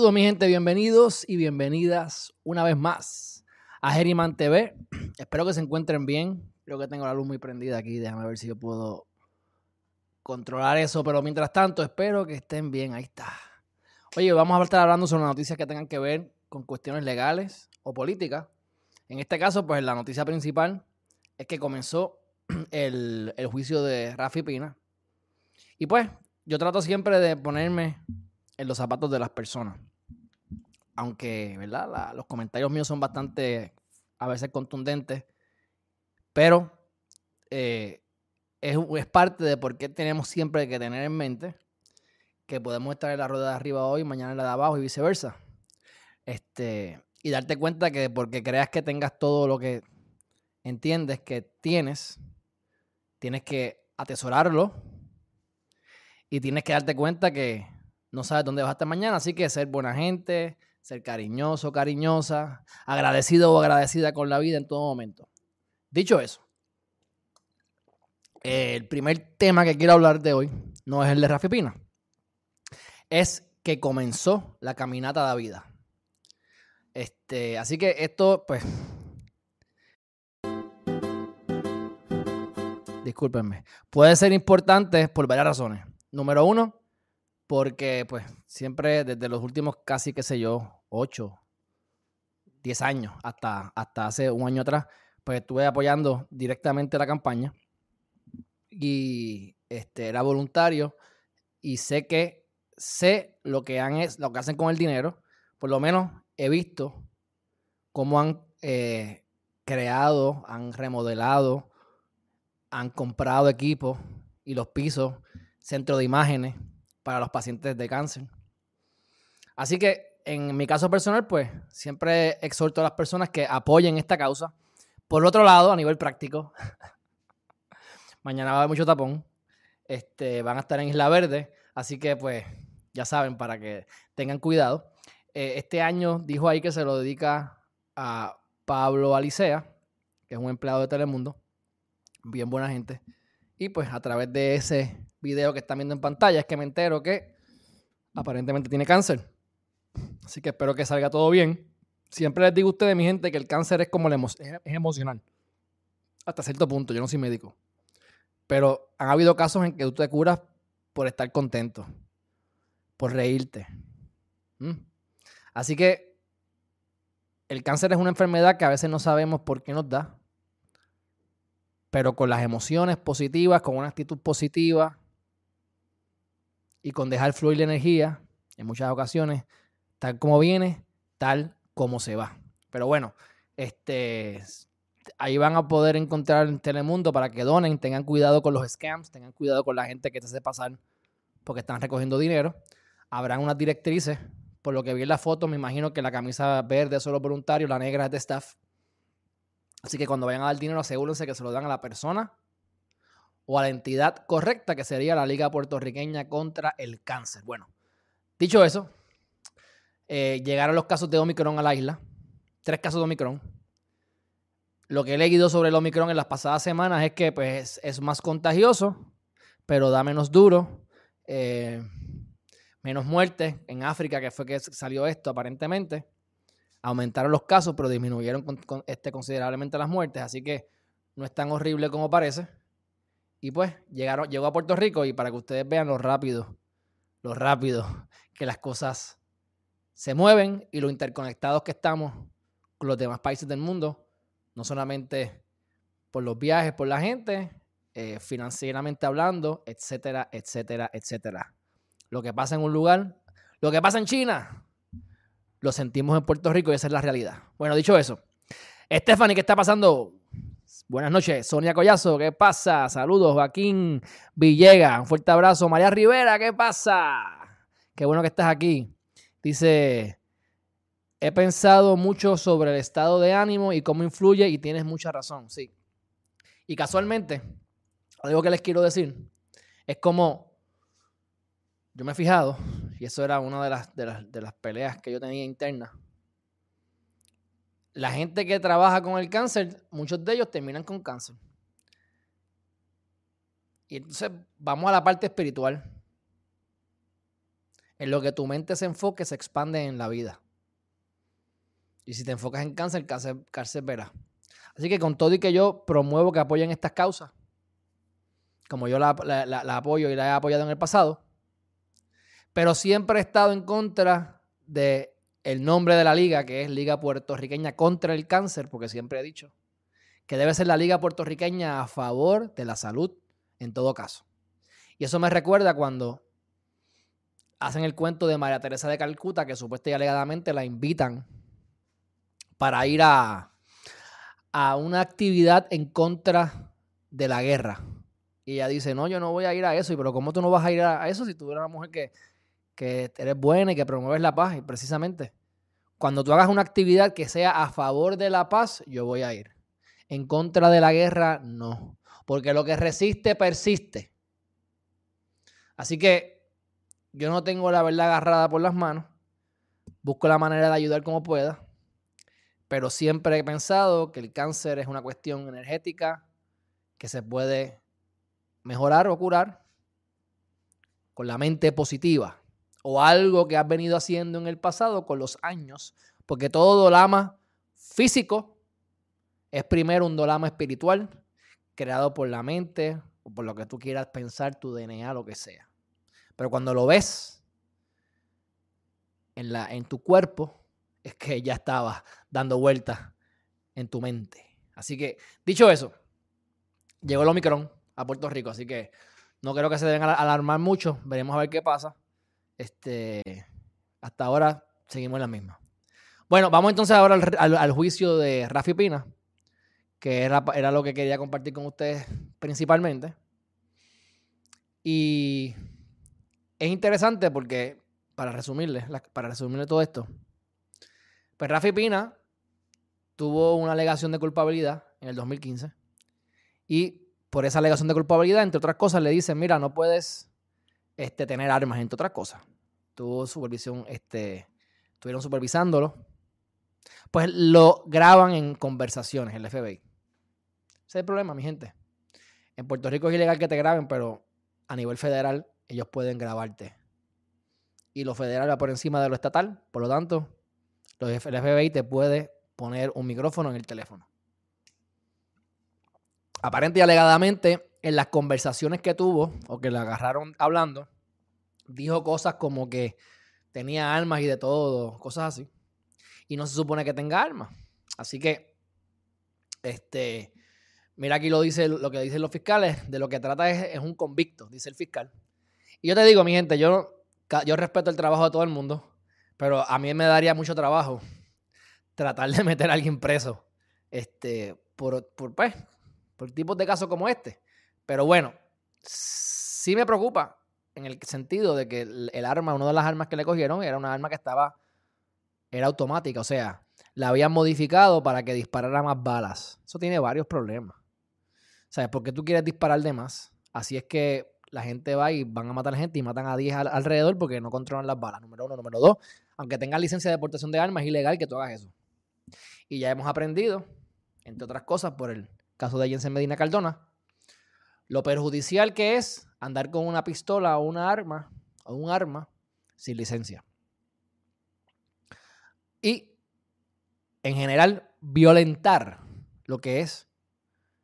Saludos mi gente, bienvenidos y bienvenidas una vez más a Geriman TV. Espero que se encuentren bien. Creo que tengo la luz muy prendida aquí. Déjame ver si yo puedo controlar eso. Pero mientras tanto, espero que estén bien. Ahí está. Oye, vamos a estar hablando sobre noticias que tengan que ver con cuestiones legales o políticas. En este caso, pues la noticia principal es que comenzó el, el juicio de Rafi Pina. Y pues, yo trato siempre de ponerme en los zapatos de las personas. Aunque, ¿verdad? los comentarios míos son bastante, a veces contundentes, pero eh, es, parte de por qué tenemos siempre que tener en mente que podemos estar en la rueda de arriba hoy, mañana en la de abajo y viceversa. Este, y darte cuenta que porque creas que tengas todo lo que entiendes que tienes, tienes que atesorarlo y tienes que darte cuenta que no sabes dónde vas a mañana, así que ser buena gente, ser cariñoso, cariñosa, agradecido o agradecida con la vida en todo momento. Dicho eso, el primer tema que quiero hablar de hoy no es el de Rafi Pina, es que comenzó la caminata de la vida. Este, así que esto, pues, discúlpenme, puede ser importante por varias razones. Número uno, porque pues siempre desde los últimos casi, qué sé yo, 8, 10 años, hasta, hasta hace un año atrás, pues estuve apoyando directamente la campaña y este, era voluntario y sé que sé lo que, han, lo que hacen con el dinero, por lo menos he visto cómo han eh, creado, han remodelado, han comprado equipos y los pisos, centro de imágenes, para los pacientes de cáncer. Así que en mi caso personal, pues siempre exhorto a las personas que apoyen esta causa. Por otro lado, a nivel práctico, mañana va a haber mucho tapón. Este, van a estar en Isla Verde, así que pues ya saben, para que tengan cuidado. Eh, este año dijo ahí que se lo dedica a Pablo Alicea, que es un empleado de Telemundo, bien buena gente. Y pues a través de ese video que están viendo en pantalla es que me entero que aparentemente tiene cáncer. Así que espero que salga todo bien. Siempre les digo a ustedes, mi gente, que el cáncer es como es emocional. Hasta cierto punto, yo no soy médico. Pero han habido casos en que tú te curas por estar contento, por reírte. ¿Mm? Así que el cáncer es una enfermedad que a veces no sabemos por qué nos da, pero con las emociones positivas, con una actitud positiva y con dejar fluir la energía, en muchas ocasiones, tal como viene, tal como se va. Pero bueno, este, ahí van a poder encontrar en Telemundo para que donen, tengan cuidado con los scams, tengan cuidado con la gente que te hace pasar porque están recogiendo dinero. Habrán unas directrices, por lo que vi en la foto, me imagino que la camisa verde es solo voluntario, la negra es de staff. Así que cuando vayan a dar dinero, asegúrense que se lo dan a la persona o a la entidad correcta, que sería la Liga Puertorriqueña contra el Cáncer. Bueno, dicho eso, eh, llegaron los casos de Omicron a la isla. Tres casos de Omicron. Lo que he leído sobre el Omicron en las pasadas semanas es que pues, es más contagioso, pero da menos duro. Eh, menos muertes en África, que fue que salió esto aparentemente aumentaron los casos, pero disminuyeron este, considerablemente las muertes, así que no es tan horrible como parece. Y pues llegaron, llegó a Puerto Rico y para que ustedes vean lo rápido, lo rápido que las cosas se mueven y lo interconectados que estamos con los demás países del mundo, no solamente por los viajes, por la gente, eh, financieramente hablando, etcétera, etcétera, etcétera. Lo que pasa en un lugar, lo que pasa en China, lo sentimos en Puerto Rico y esa es la realidad. Bueno, dicho eso, Stephanie, ¿qué está pasando? Buenas noches, Sonia Collazo, ¿qué pasa? Saludos, Joaquín Villega, un fuerte abrazo. María Rivera, ¿qué pasa? Qué bueno que estás aquí. Dice, he pensado mucho sobre el estado de ánimo y cómo influye y tienes mucha razón, sí. Y casualmente, algo que les quiero decir, es como, yo me he fijado, y eso era una de las, de las, peleas que yo tenía interna. La gente que trabaja con el cáncer, muchos de ellos terminan con cáncer. Y entonces vamos a la parte espiritual. En lo que tu mente se enfoque, se expande en la vida. Y si te enfocas en cáncer, cáncer, cáncer. Así que con todo y que yo promuevo que apoyen estas causas, como yo la, apoyo y la he apoyado en el pasado, pero siempre he estado en contra de el nombre de la liga, que es Liga Puertorriqueña contra el Cáncer, porque siempre he dicho que debe ser la Liga Puertorriqueña a favor de la salud en todo caso. Y eso me recuerda cuando hacen el cuento de María Teresa de Calcuta, que supuestamente y alegadamente la invitan para ir a, a una actividad en contra de la guerra. Y ella dice, no, yo no voy a ir a eso. Y pero ¿cómo tú no vas a ir a eso si tú eres una mujer que, que eres buena y que promueves la paz? Y precisamente, cuando tú hagas una actividad que sea a favor de la paz, yo voy a ir. En contra de la guerra, no. Porque lo que resiste, persiste. Así que yo no tengo la verdad agarrada por las manos. Busco la manera de ayudar como pueda. Pero siempre he pensado que el cáncer es una cuestión energética que se puede mejorar o curar con la mente positiva o algo que has venido haciendo en el pasado con los años, porque todo dolama físico es primero un dolama espiritual creado por la mente o por lo que tú quieras pensar, tu DNA, lo que sea. Pero cuando lo ves en, la, en tu cuerpo, es que ya estaba dando vueltas en tu mente. Así que, dicho eso, llegó el Omicron a Puerto Rico, así que no creo que se deben alarmar mucho. Veremos a ver qué pasa. Este, hasta ahora seguimos en la misma. Bueno, vamos entonces ahora al, juicio de Rafi Pina, que era, era, lo que quería compartir con ustedes principalmente. Y es interesante porque, para resumirle, para resumirle todo esto, pues Rafi Pina tuvo una alegación de culpabilidad en el 2015 y por esa alegación de culpabilidad, entre otras cosas, le dicen, mira, no puedes este, tener armas, entre otras cosas. Tuvo supervisión, este, estuvieron supervisándolo. Pues lo graban en conversaciones, el FBI. Ese es el problema, mi gente. En Puerto Rico es ilegal que te graben, pero a nivel federal ellos pueden grabarte. Y lo federal va por encima de lo estatal, por lo tanto, el FBI te puede poner un micrófono en el teléfono. Aparente y alegadamente, en las conversaciones que tuvo o que le agarraron hablando, dijo cosas como que tenía armas y de todo, cosas así. Y no se supone que tenga armas. Así que, este, mira aquí lo dice lo que dicen los fiscales, de lo que trata es, es un convicto, dice el fiscal. Y yo te digo, mi gente, yo, yo respeto el trabajo de todo el mundo. Pero a mí me daría mucho trabajo tratar de meter a alguien preso este, por, por, pues, por tipos de casos como este. Pero bueno, sí me preocupa en el sentido de que el, arma, una de las armas que le cogieron, era una arma que estaba, era automática, o sea, la habían modificado para que disparara más balas. Eso tiene varios problemas. ¿Sabes? Porque tú quieres disparar de más. Así es que la gente va y van a matar gente y matan a 10 alrededor porque no controlan las balas. Número uno. Número dos, aunque tengas licencia de deportación de armas, es ilegal que tú hagas eso. Y ya hemos aprendido, entre otras cosas, por el caso de Jensen Medina Cardona, lo perjudicial que es andar con una pistola o una arma o un arma sin licencia. Y, en general, violentar lo que es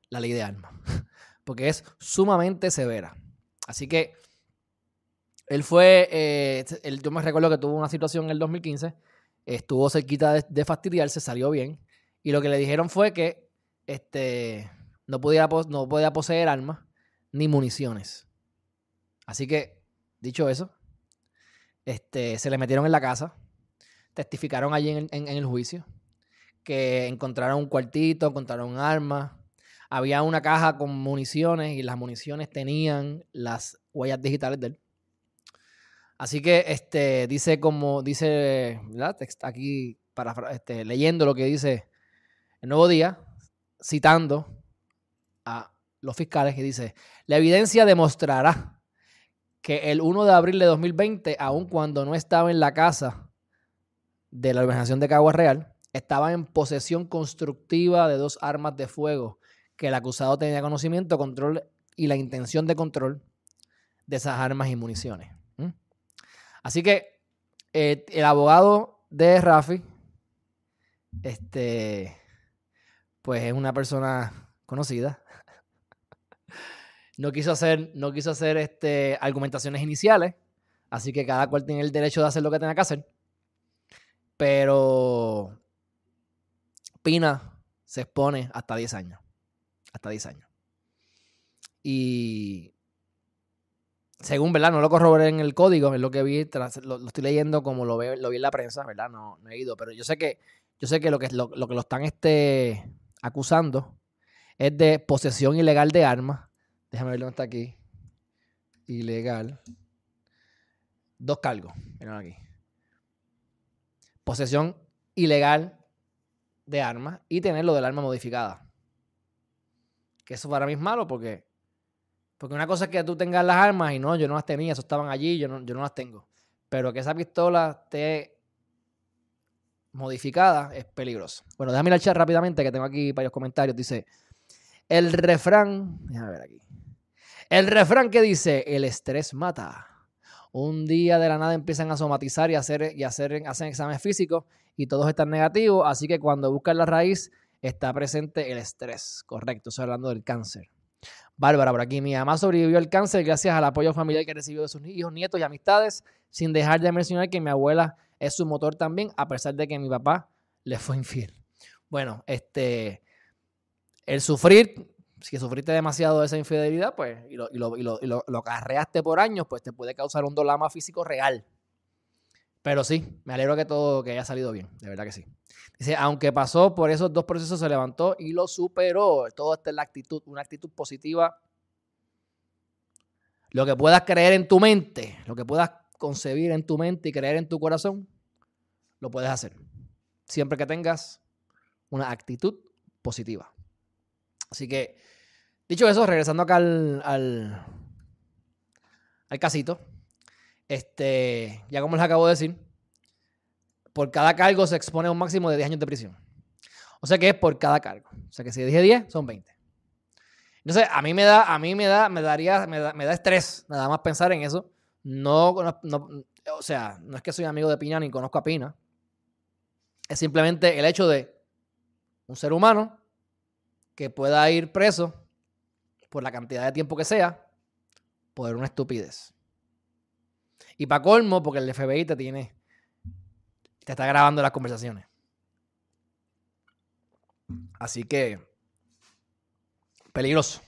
la ley de armas, porque es sumamente severa. Así que él fue, eh, yo me recuerdo que tuvo una situación en el 2015, estuvo cerquita de, fastidiarse, salió bien, y lo que le dijeron fue que este, no, podía, no podía poseer armas ni municiones. Así que, dicho eso, este, se le metieron en la casa, testificaron allí en, en el juicio, que encontraron un cuartito, encontraron armas, había una caja con municiones y las municiones tenían las huellas digitales de él. Así que este, dice como, dice, ¿verdad? Aquí para, este, leyendo lo que dice el nuevo día, citando a los fiscales que dice, la evidencia demostrará que el 1 de abril de 2020, aun cuando no estaba en la casa de la organización de Caguas Real, estaba en posesión constructiva de dos armas de fuego que el acusado tenía conocimiento, control y la intención de control de esas armas y municiones. Así que eh, el abogado de Rafi, este, pues es una persona conocida. No quiso hacer, no quiso hacer este, argumentaciones iniciales, así que cada cual tiene el derecho de hacer lo que tenga que hacer. Pero Pina se expone hasta 10 años. Hasta 10 años. Y según, ¿verdad? No lo corroboré en el código, es lo que vi, lo, estoy leyendo como lo, lo vi en la prensa, ¿verdad? No, he ido, pero yo sé que, yo sé que lo que lo, que lo están este, acusando es de posesión ilegal de armas. Déjame ver dónde está aquí. Ilegal. Dos cargos. Miren aquí. Posesión ilegal de armas y tener lo del arma modificada. Que eso para mí es malo porque porque una cosa es que tú tengas las armas y no, yo no las tenía, eso estaban allí, yo no, yo no las tengo. Pero que esa pistola esté modificada es peligroso. Bueno, déjame ir al chat rápidamente que tengo aquí varios comentarios. Dice, el refrán, déjame ver aquí. El refrán que dice, el estrés mata. Un día de la nada empiezan a somatizar y hacer, y hacer hacen exámenes físicos y todos están negativos, así que cuando buscan la raíz está presente el estrés. Correcto, estoy hablando del cáncer. Bárbara, por aquí. Mi mamá sobrevivió al cáncer gracias al apoyo familiar que recibió de sus hijos, nietos y amistades, sin dejar de mencionar que mi abuela es su motor también, a pesar de que mi papá le fue infiel. Bueno, este, el sufrir, si sufriste demasiado de esa infidelidad, pues, y lo, y lo, y lo, y lo carreaste por años, pues te puede causar un dolama físico real. Pero sí, me alegro que todo que haya salido bien, de verdad que sí. Dice, aunque pasó por esos dos procesos, se levantó y lo superó. Todo esto es la actitud, una actitud positiva. Lo que puedas creer en tu mente, lo que puedas concebir en tu mente y creer en tu corazón, lo puedes hacer. Siempre que tengas una actitud positiva. Así que, dicho eso, regresando acá al, al, al casito, este, ya como les acabo de decir, por cada cargo se expone a un máximo de 10 años de prisión. O sea que es por cada cargo. O sea que si dije 10, son 20. Entonces, a mí me da, a mí me da, me daría, me da, estrés nada más pensar en eso. No, o sea, no es que soy amigo de Pina ni conozco a Pina. Es simplemente el hecho de un ser humano que pueda ir preso por la cantidad de tiempo que sea por una estupidez. Y para colmo, porque el FBI te tiene, te está grabando las conversaciones. Así que, peligroso.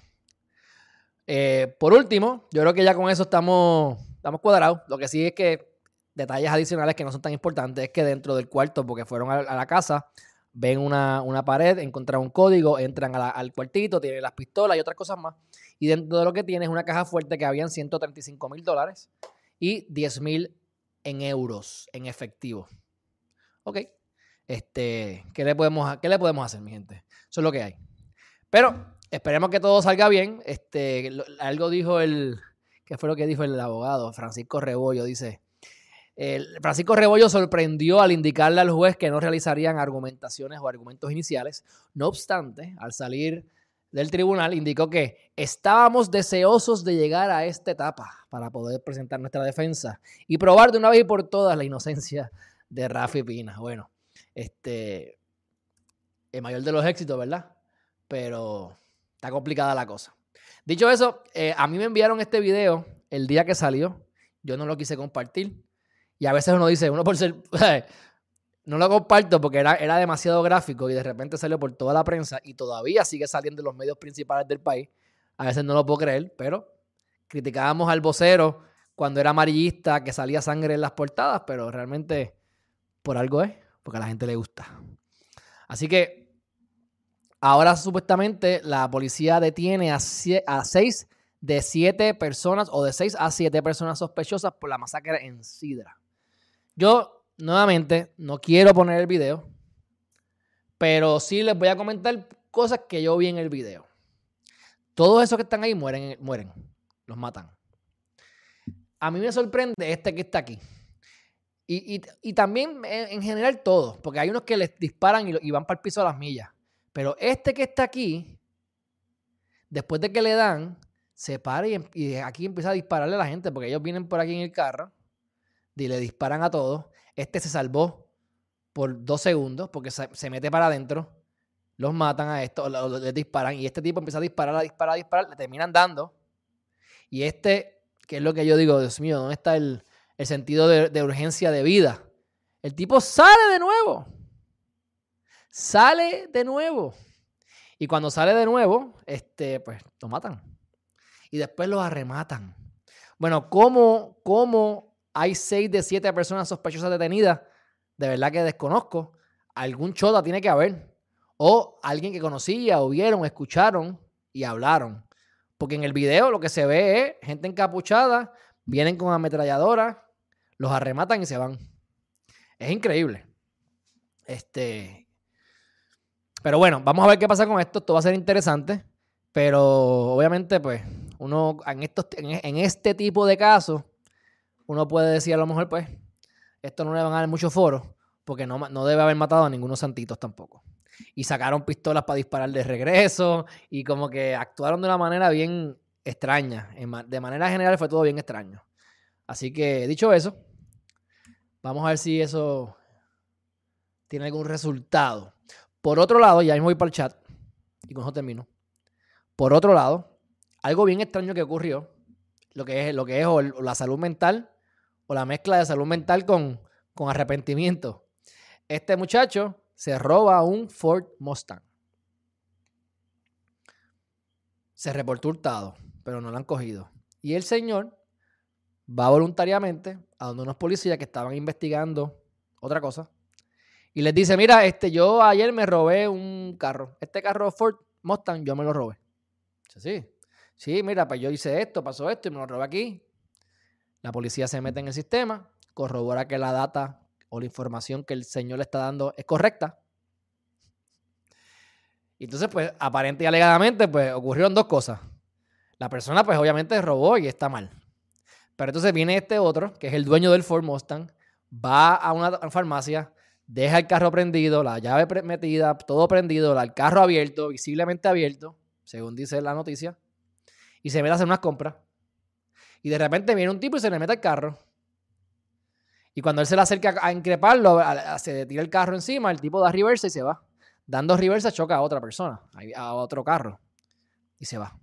Eh, por último, yo creo que ya con eso estamos, estamos cuadrados. Lo que sí es que detalles adicionales que no son tan importantes es que dentro del cuarto, porque fueron a, la casa, ven una, pared, encuentran un código, entran al cuartito, tienen las pistolas y otras cosas más. Y dentro de lo que tiene es una caja fuerte que habían 135 mil dólares y 10 mil en euros, en efectivo. Ok. Este, ¿qué le, podemos, ¿Qué le podemos hacer, mi gente? Eso es lo que hay. Pero esperemos que todo salga bien. Este, algo dijo el, ¿qué fue lo que dijo el abogado? Francisco Rebollo dice, el, Francisco Rebollo sorprendió al indicarle al juez que no realizarían argumentaciones o argumentos iniciales. No obstante, al salir del tribunal indicó que estábamos deseosos de llegar a esta etapa para poder presentar nuestra defensa y probar de una vez y por todas la inocencia de Rafi Pina. Bueno, este, el mayor de los éxitos, ¿verdad? Pero está complicada la cosa. Dicho eso, eh, a mí me enviaron este video el día que salió. Yo no lo quise compartir. Y a veces uno dice, uno por ser, no lo comparto porque era, era demasiado gráfico y de repente salió por toda la prensa y todavía sigue saliendo en los medios principales del país. A veces no lo puedo creer, pero criticábamos al vocero cuando era amarillista, que salía sangre en las portadas, pero realmente por algo es, porque a la gente le gusta. Así que ahora supuestamente la policía detiene a, a seis de siete personas o de seis a siete personas sospechosas por la masacre en Sidra. Yo nuevamente, no quiero poner el video, pero sí les voy a comentar cosas que yo vi en el video. Todos esos que están ahí mueren, mueren, los matan. A mí me sorprende este que está aquí. Y, también en, general todos, porque hay unos que les disparan y, van para el piso a las millas. Pero este que está aquí, después de que le dan, se para y, y aquí empieza a dispararle a la gente, porque ellos vienen por aquí en el carro y le disparan a todos Este se salvó por dos segundos porque se, mete para adentro. Los matan a esto, les disparan. Y este tipo empieza a disparar, a disparar, a disparar. Le terminan dando. Y este, que es lo que yo digo, Dios mío, ¿dónde está el, sentido de, de urgencia de vida? El tipo sale de nuevo. Sale de nuevo. Y cuando sale de nuevo, este, pues lo matan. Y después lo arrematan. Bueno, ¿cómo, cómo hay seis de siete personas sospechosas detenidas? De verdad que desconozco. Algún chota tiene que haber. O alguien que conocía, o vieron, escucharon y hablaron. Porque en el video lo que se ve es gente encapuchada, vienen con ametralladora, los arrematan y se van. Es increíble. Este, pero bueno, vamos a ver qué pasa con esto. Esto va a ser interesante. Pero obviamente, pues, uno en, estos, en este tipo de casos, uno puede decir a lo mejor, pues, esto no le van a dar mucho foro, porque no, no debe haber matado a ninguno santitos tampoco. Y sacaron pistolas para disparar de regreso y como que actuaron de una manera bien extraña. De manera general fue todo bien extraño. Así que, dicho eso, vamos a ver si eso tiene algún resultado. Por otro lado, ya mismo voy para el chat y con eso termino. Por otro lado, algo bien extraño que ocurrió, lo que es, lo que es la salud mental o la mezcla de salud mental con, con arrepentimiento. Este muchacho se roba un Ford Mustang. Se reportó hurtado, pero no lo han cogido. Y el señor va voluntariamente a donde unos policías que estaban investigando otra cosa y les dice, mira, este, yo ayer me robé un carro. Este carro Ford Mustang, yo me lo robé. Sí. Sí, mira, pues yo hice esto, pasó esto y me lo robé aquí. La policía se mete en el sistema, corrobora que la data o la información que el señor le está dando es correcta. Y entonces, pues, aparente y alegadamente, pues, ocurrieron dos cosas. La persona, pues, obviamente robó y está mal. Pero entonces viene este otro, que es el dueño del Ford Mustang, va a una farmacia, deja el carro prendido, la llave metida, todo prendido, el carro abierto, visiblemente abierto, según dice la noticia, y se mete a hacer unas compras. Y de repente viene un tipo y se le mete al carro. Y cuando él se le acerca a increparlo, se tira el carro encima, el tipo da reversa y se va. Dando reversa choca a otra persona, a otro carro, y se va.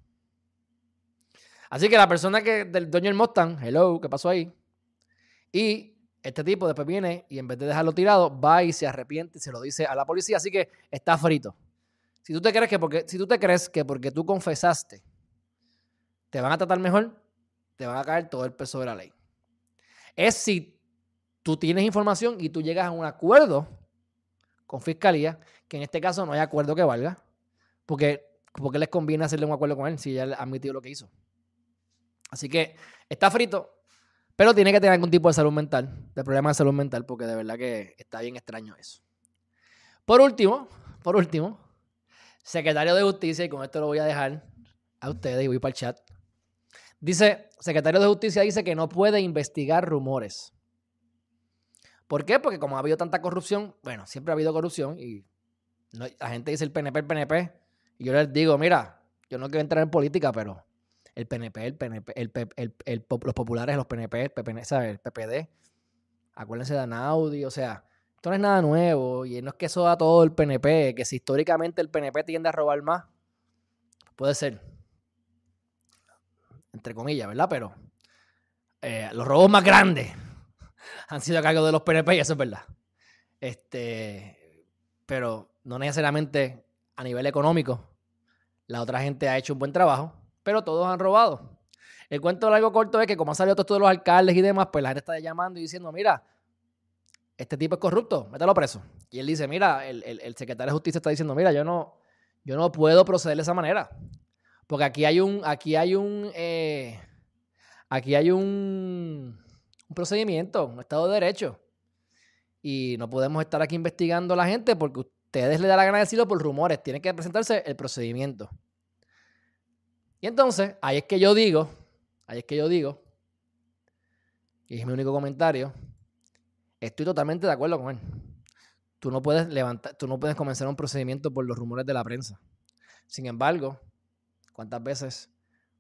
Así que la persona que del dueño del Mustang, hello, ¿qué pasó ahí? Y este tipo después viene y en vez de dejarlo tirado, va y se arrepiente y se lo dice a la policía. Así que está frito. Si tú te crees que porque, si tú te crees que porque tú confesaste, te van a tratar mejor, te van a caer todo el peso de la ley. Es si tú tienes información y tú llegas a un acuerdo con fiscalía, que en este caso no hay acuerdo que valga, porque, porque les conviene hacerle un acuerdo con él si ya ha admitido lo que hizo. Así que está frito, pero tiene que tener algún tipo de salud mental, de problema de salud mental, porque de verdad que está bien extraño eso. Por último, por último, secretario de Justicia, y con esto lo voy a dejar a ustedes y voy para el chat. Dice, secretario de Justicia dice que no puede investigar rumores. ¿Por qué? Porque como ha habido tanta corrupción, bueno, siempre ha habido corrupción y la gente dice el PNP, el PNP, y yo les digo, mira, yo no quiero entrar en política, pero el PNP, el PNP, el, los populares, los PNP, el, PPN, el PPD. Acuérdense de Anaudi, o sea, esto no es nada nuevo y no es que eso da todo el PNP, que si históricamente el PNP tiende a robar más, puede ser, entre comillas, ¿verdad? Pero eh, los robos más grandes han sido a cargo de los PNP y eso es verdad. Este, pero no necesariamente a nivel económico. La otra gente ha hecho un buen trabajo pero todos han robado. El cuento largo corto es que como han salido todos los alcaldes y demás, pues la gente está llamando y diciendo, mira, este tipo es corrupto, mételo preso. Y él dice, mira, el, secretario de justicia está diciendo, mira, yo no, yo no puedo proceder de esa manera. Porque aquí hay un, aquí hay un, eh, aquí hay un, procedimiento, un Estado de Derecho. Y no podemos estar aquí investigando a la gente porque ustedes le da la gana de decirlo por rumores. Tiene que presentarse el procedimiento. Y entonces, ahí es que yo digo, ahí es que yo digo, y es mi único comentario, estoy totalmente de acuerdo con él. Tú no puedes levantar, tú no puedes comenzar un procedimiento por los rumores de la prensa. Sin embargo, ¿cuántas veces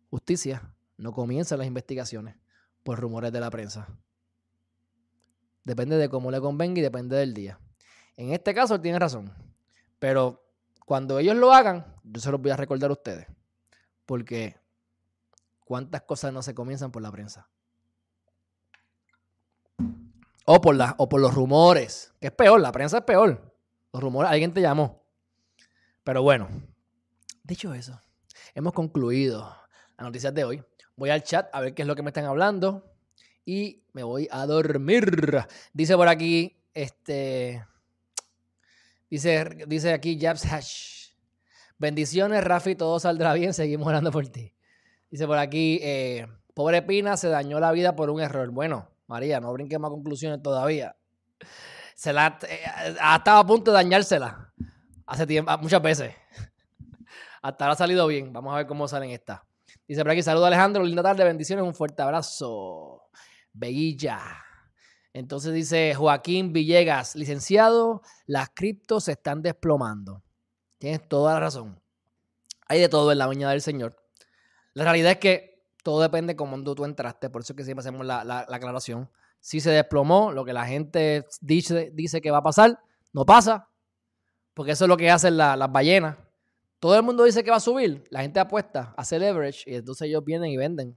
justicia no comienza las investigaciones por rumores de la prensa? Depende de cómo le convenga y depende del día. En este caso, tiene razón. Pero cuando ellos lo hagan, yo se los voy a recordar a ustedes. Porque cuántas cosas no se comienzan por la prensa. O por, o por los rumores, que es peor, la prensa es peor. Los rumores, alguien te llamó. Pero bueno, dicho eso, hemos concluido las noticias de hoy. Voy al chat a ver qué es lo que me están hablando y me voy a dormir. Dice por aquí, este, dice, dice aquí Jabs Hash. Bendiciones, Rafi, todo saldrá bien, seguimos orando por ti. Dice por aquí, eh, pobre Pina se dañó la vida por un error. Bueno, María, no brinquemos a conclusiones todavía. Se la eh, a punto de dañársela hace tiempo, muchas veces. Hasta ahora ha salido bien. Vamos a ver cómo salen estas. Dice por aquí, saludo Alejandro, linda tarde, bendiciones, un fuerte abrazo. Beguilla. Entonces dice Joaquín Villegas, licenciado, las criptos se están desplomando. Tienes toda la razón. Hay de todo en la viña del Señor. La realidad es que todo depende de cómo tú entraste, por eso es que siempre hacemos la, aclaración. Si se desplomó, lo que la gente dice, dice que va a pasar, no pasa, porque eso es lo que hacen las ballenas. Todo el mundo dice que va a subir, la gente apuesta, hace leverage y entonces ellos vienen y venden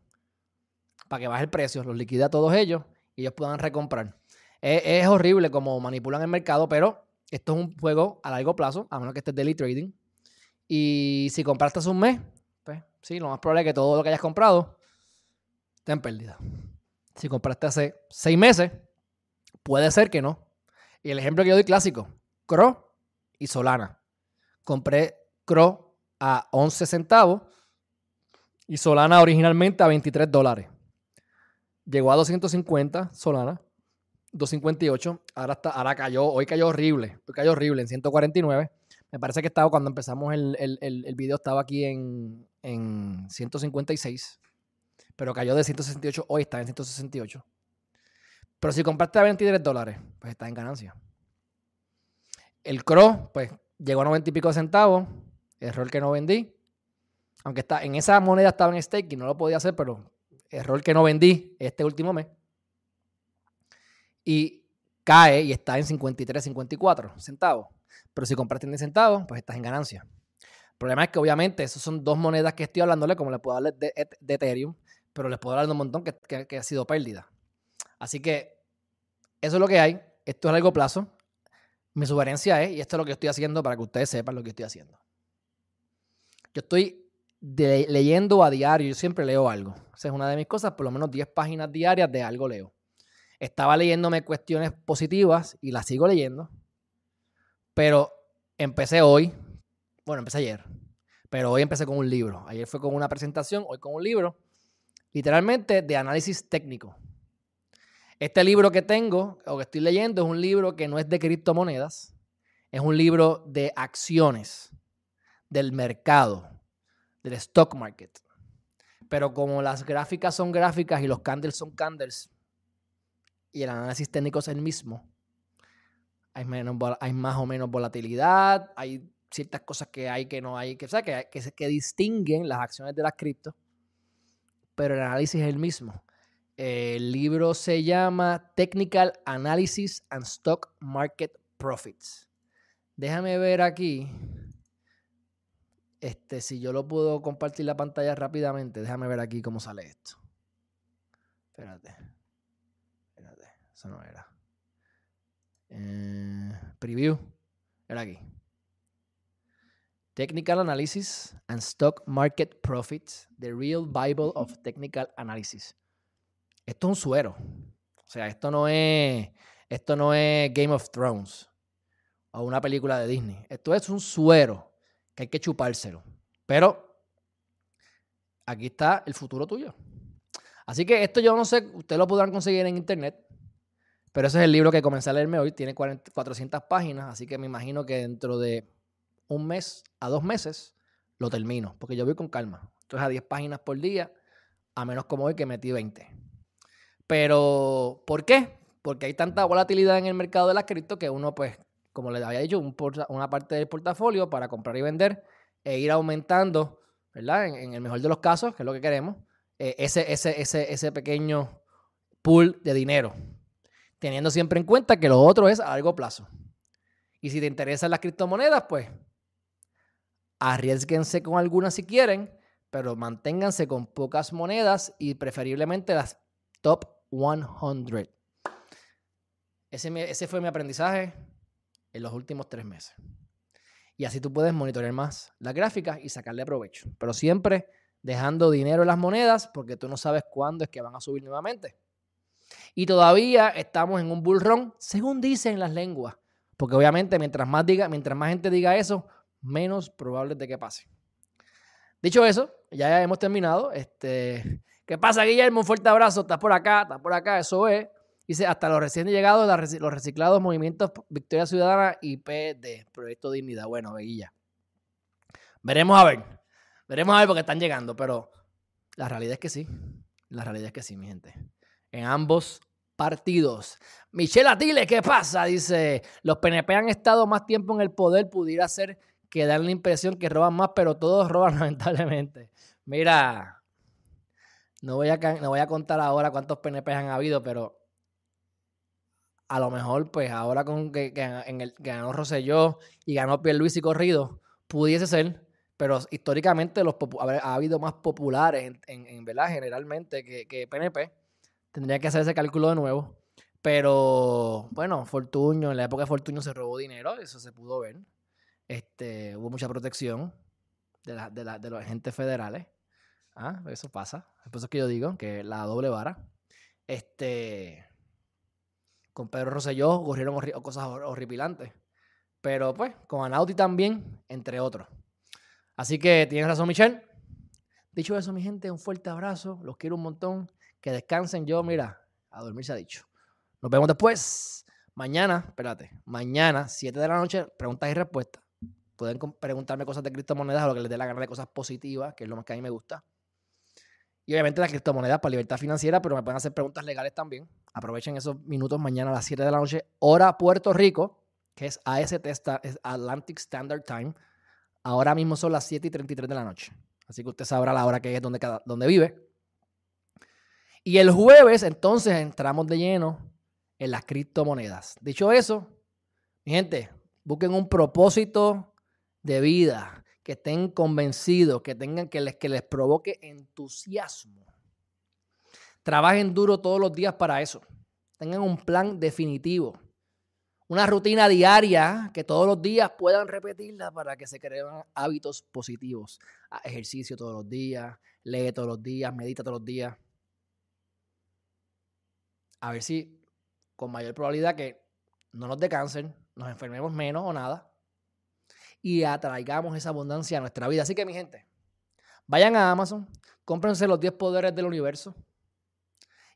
para que baje el precio, los liquida todos ellos y ellos puedan recomprar. Es, horrible como manipulan el mercado, pero esto es un juego a largo plazo, a menos que estés daily trading. Y si compraste hace un mes, pues sí, lo más probable es que todo lo que hayas comprado esté en pérdida. Si compraste hace seis meses, puede ser que no. Y el ejemplo que yo doy clásico, Cro y Solana. Compré Cro a 11 centavos y Solana originalmente a 23 dólares. Llegó a 250 Solana, 258. Ahora, está, ahora cayó, hoy cayó horrible, hoy cayó horrible en 149. Me parece que estaba cuando empezamos el, el, video, estaba aquí en, en 156. Pero cayó de 168, hoy está en 168. Pero si compraste a 23 dólares, pues está en ganancia. El CRO, pues llegó a 90 y pico centavos. Error que no vendí. Aunque está, en esa moneda estaba en stake y no lo podía hacer, pero error que no vendí este último mes. Y cae y está en 53, 54 centavos. Pero si compraste en 10 centavos, pues estás en ganancia. El problema es que obviamente esas son dos monedas que estoy hablándole, como le puedo darle de, Ethereum, pero les puedo hablar de un montón que, ha sido pérdida. Así que eso es lo que hay. Esto es a largo plazo. Mi sugerencia es, y esto es lo que estoy haciendo para que ustedes sepan lo que estoy haciendo. Yo estoy leyendo a diario, yo siempre leo algo. Esa es una de mis cosas, por lo menos 10 páginas diarias de algo leo. Estaba leyéndome cuestiones positivas y las sigo leyendo, pero empecé hoy, bueno, empecé ayer, pero hoy empecé con un libro. Ayer fue con una presentación, hoy con un libro, literalmente de análisis técnico. Este libro que tengo o que estoy leyendo es un libro que no es de criptomonedas, es un libro de acciones del mercado del stock market. Pero como las gráficas son gráficas y los candles son candles y el análisis técnico es el mismo, hay, menos, hay más o menos volatilidad, hay ciertas cosas que hay que no hay, que, sea, que, que, que distinguen las acciones de las cripto, pero el análisis es el mismo. El libro se llama Technical Analysis and Stock Market Profits. Déjame ver aquí. Este, si yo lo puedo compartir la pantalla rápidamente, déjame ver aquí cómo sale esto. Espérate. Espérate. Eso no era. Eh, preview. Era aquí. Technical Analysis and Stock Market Profits, The Real Bible of Technical Analysis. Esto es un suero. O sea, esto no es, esto no es Game of Thrones o una película de Disney. Esto es un suero que hay que chupárselo. Pero aquí está el futuro tuyo. Así que esto yo no sé, ustedes lo podrán conseguir en internet, pero ese es el libro que comencé a leerme hoy, tiene 400 páginas, así que me imagino que dentro de un mes a dos meses lo termino, porque yo voy con calma. Entonces a 10 páginas por día, a menos como hoy que metí 20. Pero, ¿por qué? Porque hay tanta volatilidad en el mercado de las cripto que uno pues como les había dicho, una parte del portafolio para comprar y vender e ir aumentando, ¿verdad? En, el mejor de los casos, que es lo que queremos, eh, ese, ese, ese, ese pequeño pool de dinero. teniendo siempre en cuenta que lo otro es a largo plazo. Y si te interesan las criptomonedas, pues arriesguense con algunas si quieren, pero manténganse con pocas monedas y preferiblemente las top 100. Ese, ese fue mi aprendizaje en los últimos tres meses. Y así tú puedes monitorear más las gráficas y sacarle provecho. Pero siempre dejando dinero en las monedas porque tú no sabes cuándo es que van a subir nuevamente. Y todavía estamos en un bull run, según dicen las lenguas. Porque obviamente mientras más, diga, mientras más gente diga eso, menos probable de que pase. Dicho eso, ya hemos terminado. Este, ¿Qué pasa, Guillermo? Un fuerte abrazo. Estás por acá, estás por acá. Eso es. Dice, hasta los recién llegados, los reciclados Movimientos Victoria Ciudadana y PD, Proyecto Dignidad. Bueno, Guilla. Veremos a ver. Veremos a ver porque están llegando, pero la realidad es que sí. La realidad es que sí, mi gente. En ambos partidos. Michelle Atile, ¿qué pasa? Dice, los PNP han estado más tiempo en el poder, pudiera ser que dan la impresión que roban más, pero todos roban lamentablemente. Mira, no voy a, no voy a contar ahora cuántos PNP han habido, pero a lo mejor, pues ahora con que, en el, ganó Rosselló y ganó y Corrido, pudiese ser, pero históricamente los ha habido más populares en, en, ¿verdad? generalmente que, que, PNP. Tendría que hacer ese cálculo de nuevo. Pero bueno, Fortuño, en la época de Fortuño se robó dinero, eso se pudo ver. Este, hubo mucha protección de, la, de, la, de los agentes federales. Ah, eso pasa. Por eso es que yo digo que la doble vara. Este, con Pedro Rosselló ocurrieron cosas horripilantes. Pero pues, con Anauti también, entre otros. Así que tienes razón, Michelle. Dicho eso, mi gente, un fuerte abrazo. Los quiero un montón. Que descansen. Yo, mira, a dormir se ha dicho. Nos vemos después. Mañana, espérate, mañana, 7 de la noche, preguntas y respuestas. Pueden preguntarme cosas de criptomonedas o lo que les dé la gana de cosas positivas, que es lo más que a mí me gusta. Y obviamente las criptomonedas para libertad financiera, pero me pueden hacer preguntas legales también. Aprovechen esos minutos mañana a las 7 de la noche, hora Puerto Rico, que es AST, Atlantic Standard Time. Ahora mismo son las 7 y 33 de la noche. Así que usted sabrá la hora que es donde, donde vive. Y el jueves, entonces, entramos de lleno en las criptomonedas. Dicho eso, mi gente, busquen un propósito de vida que estén convencidos, que tengan que les, que les provoque entusiasmo. Trabajen duro todos los días para eso. Tengan un plan definitivo. Una rutina diaria que todos los días puedan repetirla para que se creen hábitos positivos. Ejercicio todos los días, lee todos los días, medita todos los días. A ver si con mayor probabilidad que no nos dé cáncer, nos enfermemos menos o nada y atraigamos esa abundancia a nuestra vida. Así que mi gente, vayan a Amazon, cómprense los 10 poderes del universo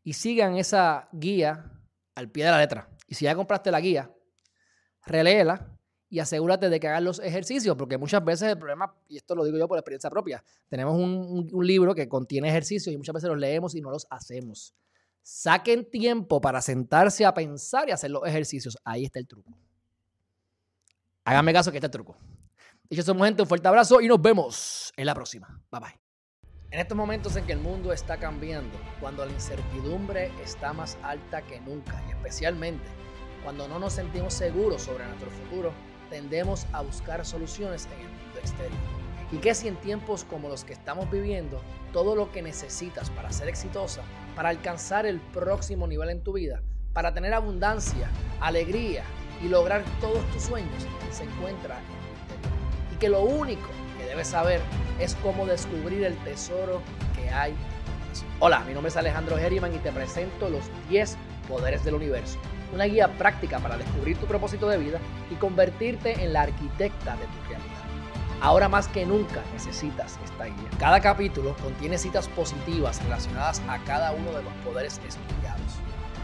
y sigan esa guía al pie de la letra. Y si ya compraste la guía, reléela y asegúrate de que hagas los ejercicios, porque muchas veces el problema, y esto lo digo yo por experiencia propia, tenemos un, un libro que contiene ejercicios y muchas veces los leemos y no los hacemos. Saquen tiempo para sentarse a pensar y hacer los ejercicios. Ahí está el truco. Háganme caso que este es el truco. Dicho somos gente, un fuerte abrazo y nos vemos en la próxima. Bye bye. En estos momentos en que el mundo está cambiando, cuando la incertidumbre está más alta que nunca y especialmente cuando no nos sentimos seguros sobre nuestro futuro, tendemos a buscar soluciones en el mundo exterior. Y que si en tiempos como los que estamos viviendo, todo lo que necesitas para ser exitosa, para alcanzar el próximo nivel en tu vida, para tener abundancia, alegría y lograr todos tus sueños se encuentra en. Y que lo único que debes saber es cómo descubrir el tesoro que hay. Hola, mi nombre es Alejandro Herriman y te presento los 10 poderes del universo. Una guía práctica para descubrir tu propósito de vida y convertirte en la arquitecta de tu realidad. Ahora más que nunca necesitas esta guía. Cada capítulo contiene citas positivas relacionadas a cada uno de los poderes estudiados.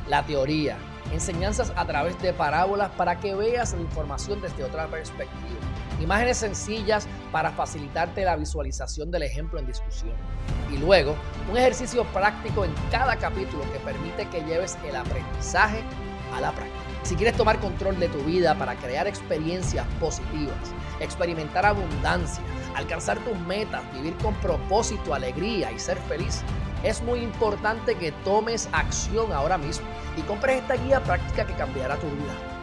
La teoría, enseñanzas a través de parábolas para que veas la información desde otra perspectiva, imágenes sencillas para facilitarte la visualización del ejemplo en discusión. Y luego un ejercicio práctico en cada capítulo que permite que lleves el aprendizaje a la práctica. Si quieres tomar control de tu vida para crear experiencias positivas, experimentar abundancia, alcanzar tus metas, vivir con propósito, alegría y ser feliz, es muy importante que tomes acción ahora mismo y compres esta guía práctica que cambiará tu vida.